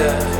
Yeah.